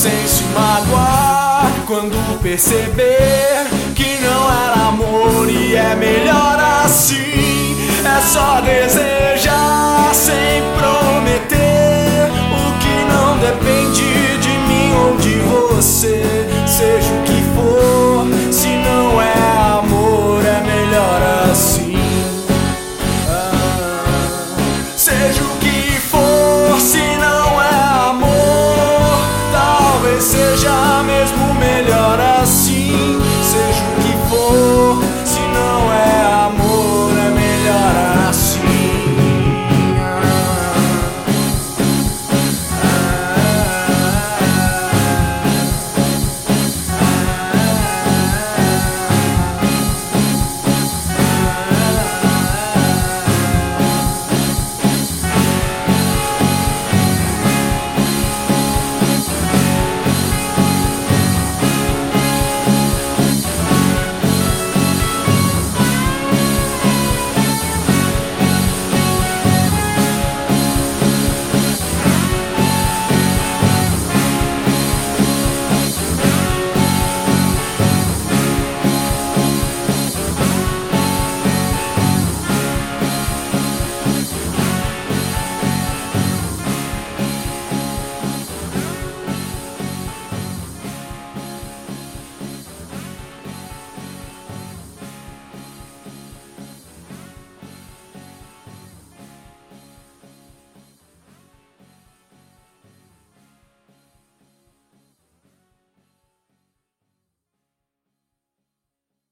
sem se magoar. Quando perceber que não era amor e é melhor assim,